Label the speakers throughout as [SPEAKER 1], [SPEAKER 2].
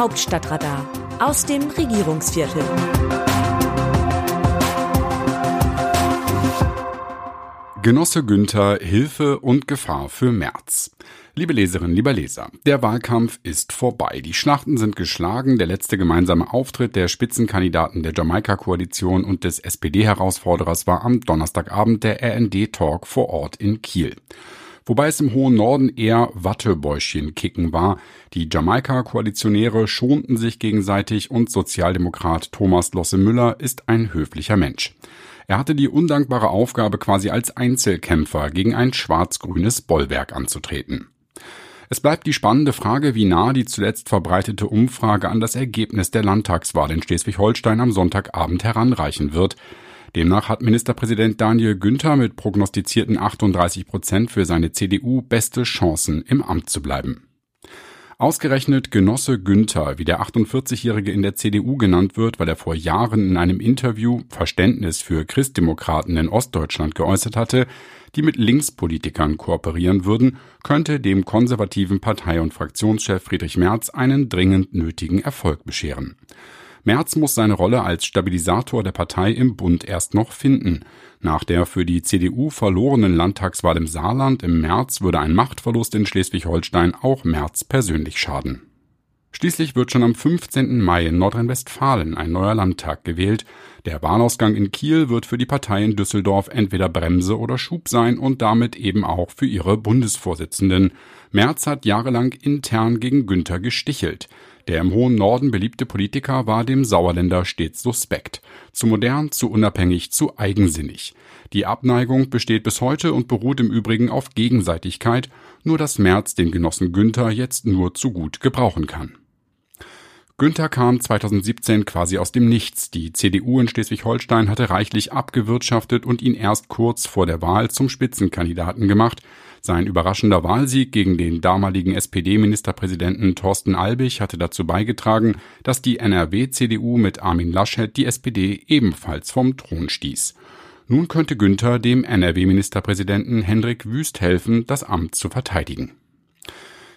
[SPEAKER 1] Hauptstadtradar aus dem Regierungsviertel.
[SPEAKER 2] Genosse Günther, Hilfe und Gefahr für März. Liebe Leserinnen, lieber Leser, der Wahlkampf ist vorbei. Die Schlachten sind geschlagen. Der letzte gemeinsame Auftritt der Spitzenkandidaten der Jamaika-Koalition und des SPD-Herausforderers war am Donnerstagabend der RND-Talk vor Ort in Kiel. Wobei es im hohen Norden eher Wattebäuschen-Kicken war. Die Jamaika-Koalitionäre schonten sich gegenseitig und Sozialdemokrat Thomas Losse Müller ist ein höflicher Mensch. Er hatte die undankbare Aufgabe, quasi als Einzelkämpfer gegen ein schwarz-grünes Bollwerk anzutreten. Es bleibt die spannende Frage, wie nah die zuletzt verbreitete Umfrage an das Ergebnis der Landtagswahl in Schleswig-Holstein am Sonntagabend heranreichen wird. Demnach hat Ministerpräsident Daniel Günther mit prognostizierten 38 Prozent für seine CDU beste Chancen, im Amt zu bleiben. Ausgerechnet Genosse Günther, wie der 48-Jährige in der CDU genannt wird, weil er vor Jahren in einem Interview Verständnis für Christdemokraten in Ostdeutschland geäußert hatte, die mit Linkspolitikern kooperieren würden, könnte dem konservativen Partei- und Fraktionschef Friedrich Merz einen dringend nötigen Erfolg bescheren. Merz muss seine Rolle als Stabilisator der Partei im Bund erst noch finden. Nach der für die CDU verlorenen Landtagswahl im Saarland im März würde ein Machtverlust in Schleswig-Holstein auch Merz persönlich schaden. Schließlich wird schon am 15. Mai in Nordrhein-Westfalen ein neuer Landtag gewählt. Der Wahlausgang in Kiel wird für die Partei in Düsseldorf entweder Bremse oder Schub sein und damit eben auch für ihre Bundesvorsitzenden. Merz hat jahrelang intern gegen Günther gestichelt. Der im hohen Norden beliebte Politiker war dem Sauerländer stets suspekt. Zu modern, zu unabhängig, zu eigensinnig. Die Abneigung besteht bis heute und beruht im Übrigen auf Gegenseitigkeit, nur dass Merz den Genossen Günther jetzt nur zu gut gebrauchen kann. Günther kam 2017 quasi aus dem Nichts. Die CDU in Schleswig-Holstein hatte reichlich abgewirtschaftet und ihn erst kurz vor der Wahl zum Spitzenkandidaten gemacht. Sein überraschender Wahlsieg gegen den damaligen SPD-Ministerpräsidenten Thorsten Albig hatte dazu beigetragen, dass die NRW-CDU mit Armin Laschet die SPD ebenfalls vom Thron stieß. Nun könnte Günther dem NRW-Ministerpräsidenten Hendrik Wüst helfen, das Amt zu verteidigen.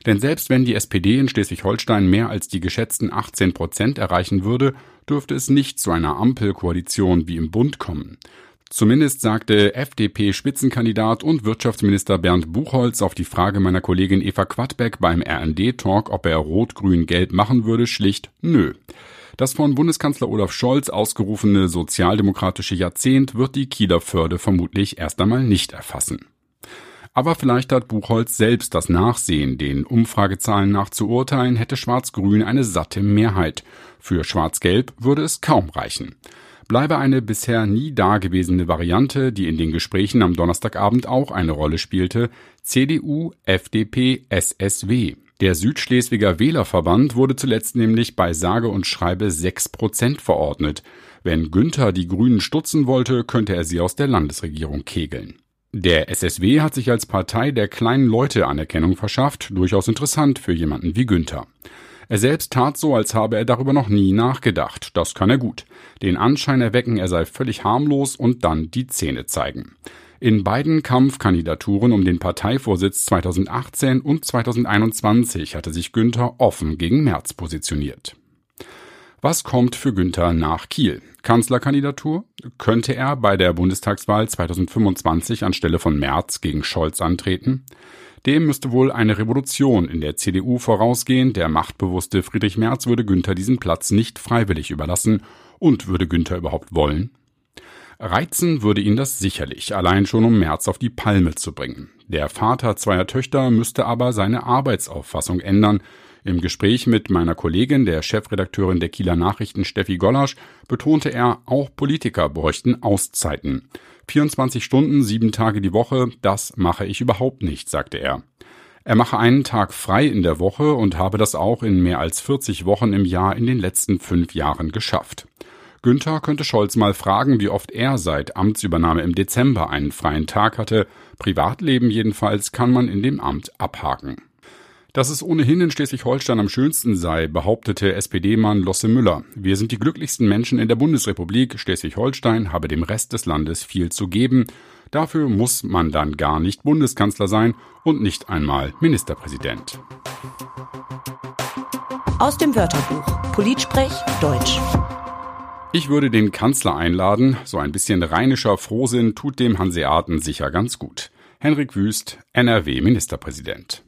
[SPEAKER 2] Denn selbst wenn die SPD in Schleswig-Holstein mehr als die geschätzten 18 Prozent erreichen würde, dürfte es nicht zu einer Ampelkoalition wie im Bund kommen. Zumindest sagte FDP-Spitzenkandidat und Wirtschaftsminister Bernd Buchholz auf die Frage meiner Kollegin Eva Quadbeck beim RND-Talk, ob er Rot-Grün-Gelb machen würde, schlicht Nö. Das von Bundeskanzler Olaf Scholz ausgerufene sozialdemokratische Jahrzehnt wird die Kieler Förde vermutlich erst einmal nicht erfassen. Aber vielleicht hat Buchholz selbst das Nachsehen. Den Umfragezahlen nach zu urteilen, hätte Schwarz-Grün eine satte Mehrheit. Für Schwarz-Gelb würde es kaum reichen bleibe eine bisher nie dagewesene Variante, die in den Gesprächen am Donnerstagabend auch eine Rolle spielte, CDU, FDP, SSW. Der Südschleswiger Wählerverband wurde zuletzt nämlich bei sage und schreibe 6 Prozent verordnet. Wenn Günther die Grünen stutzen wollte, könnte er sie aus der Landesregierung kegeln. Der SSW hat sich als Partei der kleinen Leute Anerkennung verschafft, durchaus interessant für jemanden wie Günther. Er selbst tat so, als habe er darüber noch nie nachgedacht. Das kann er gut. Den Anschein erwecken, er sei völlig harmlos und dann die Zähne zeigen. In beiden Kampfkandidaturen um den Parteivorsitz 2018 und 2021 hatte sich Günther offen gegen Merz positioniert. Was kommt für Günther nach Kiel? Kanzlerkandidatur? Könnte er bei der Bundestagswahl 2025 anstelle von Merz gegen Scholz antreten? Dem müsste wohl eine Revolution in der CDU vorausgehen. Der machtbewusste Friedrich Merz würde Günther diesen Platz nicht freiwillig überlassen. Und würde Günther überhaupt wollen? Reizen würde ihn das sicherlich, allein schon um Merz auf die Palme zu bringen. Der Vater zweier Töchter müsste aber seine Arbeitsauffassung ändern. Im Gespräch mit meiner Kollegin, der Chefredakteurin der Kieler Nachrichten Steffi Gollasch, betonte er, auch Politiker bräuchten Auszeiten. 24 Stunden, sieben Tage die Woche, das mache ich überhaupt nicht, sagte er. Er mache einen Tag frei in der Woche und habe das auch in mehr als 40 Wochen im Jahr in den letzten fünf Jahren geschafft. Günther könnte Scholz mal fragen, wie oft er seit Amtsübernahme im Dezember einen freien Tag hatte. Privatleben jedenfalls kann man in dem Amt abhaken. Dass es ohnehin in Schleswig-Holstein am schönsten sei, behauptete SPD-Mann Losse Müller. Wir sind die glücklichsten Menschen in der Bundesrepublik. Schleswig-Holstein habe dem Rest des Landes viel zu geben. Dafür muss man dann gar nicht Bundeskanzler sein und nicht einmal Ministerpräsident.
[SPEAKER 1] Aus dem Wörterbuch Politsprech Deutsch.
[SPEAKER 2] Ich würde den Kanzler einladen. So ein bisschen rheinischer Frohsinn tut dem Hanseaten sicher ganz gut. Henrik Wüst, NRW-Ministerpräsident.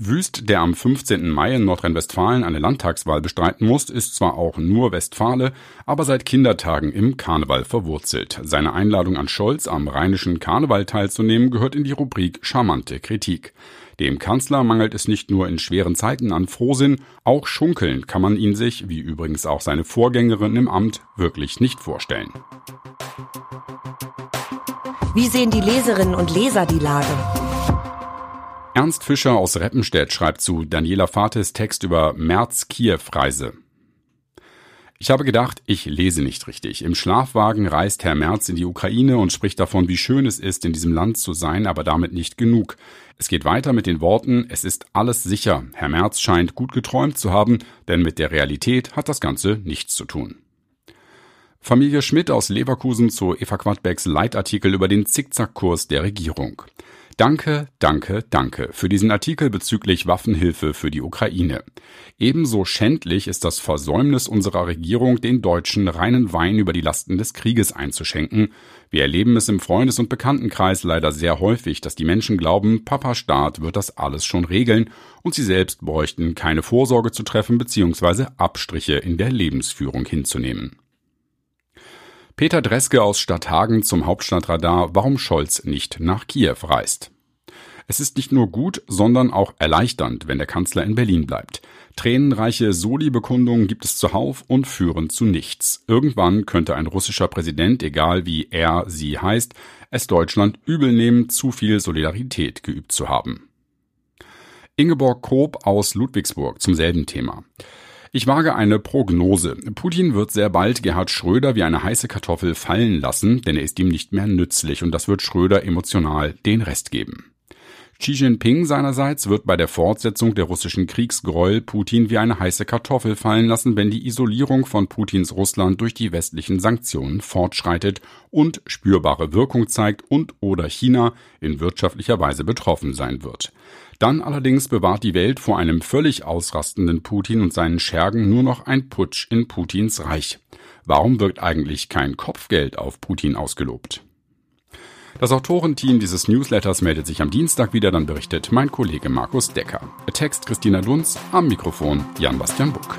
[SPEAKER 2] Wüst, der am 15. Mai in Nordrhein-Westfalen eine Landtagswahl bestreiten muss, ist zwar auch nur Westfale, aber seit Kindertagen im Karneval verwurzelt. Seine Einladung an Scholz, am rheinischen Karneval teilzunehmen, gehört in die Rubrik charmante Kritik. Dem Kanzler mangelt es nicht nur in schweren Zeiten an Frohsinn, auch schunkeln kann man ihn sich, wie übrigens auch seine Vorgängerin im Amt, wirklich nicht vorstellen.
[SPEAKER 1] Wie sehen die Leserinnen und Leser die Lage?
[SPEAKER 2] Ernst Fischer aus Reppenstedt schreibt zu Daniela Fates Text über März-Kiew-Reise. Ich habe gedacht, ich lese nicht richtig. Im Schlafwagen reist Herr Merz in die Ukraine und spricht davon, wie schön es ist, in diesem Land zu sein, aber damit nicht genug. Es geht weiter mit den Worten, es ist alles sicher. Herr Merz scheint gut geträumt zu haben, denn mit der Realität hat das Ganze nichts zu tun. Familie Schmidt aus Leverkusen zu Eva Quadbecks Leitartikel über den Zickzackkurs der Regierung. Danke, danke, danke für diesen Artikel bezüglich Waffenhilfe für die Ukraine. Ebenso schändlich ist das Versäumnis unserer Regierung, den Deutschen reinen Wein über die Lasten des Krieges einzuschenken. Wir erleben es im Freundes- und Bekanntenkreis leider sehr häufig, dass die Menschen glauben, Papa Staat wird das alles schon regeln und sie selbst bräuchten keine Vorsorge zu treffen bzw. Abstriche in der Lebensführung hinzunehmen. Peter Dreske aus Stadthagen zum Hauptstadtradar, warum Scholz nicht nach Kiew reist. Es ist nicht nur gut, sondern auch erleichternd, wenn der Kanzler in Berlin bleibt. Tränenreiche Soli-Bekundungen gibt es zuhauf und führen zu nichts. Irgendwann könnte ein russischer Präsident, egal wie er sie heißt, es Deutschland übel nehmen, zu viel Solidarität geübt zu haben. Ingeborg Koop aus Ludwigsburg zum selben Thema. Ich wage eine Prognose. Putin wird sehr bald Gerhard Schröder wie eine heiße Kartoffel fallen lassen, denn er ist ihm nicht mehr nützlich und das wird Schröder emotional den Rest geben. Xi Jinping seinerseits wird bei der Fortsetzung der russischen Kriegsgräuel Putin wie eine heiße Kartoffel fallen lassen, wenn die Isolierung von Putins Russland durch die westlichen Sanktionen fortschreitet und spürbare Wirkung zeigt und oder China in wirtschaftlicher Weise betroffen sein wird. Dann allerdings bewahrt die Welt vor einem völlig ausrastenden Putin und seinen Schergen nur noch ein Putsch in Putins Reich. Warum wirkt eigentlich kein Kopfgeld auf Putin ausgelobt? Das Autorenteam dieses Newsletters meldet sich am Dienstag wieder, dann berichtet mein Kollege Markus Decker. Text Christina Dunz, am Mikrofon Jan-Bastian Buck.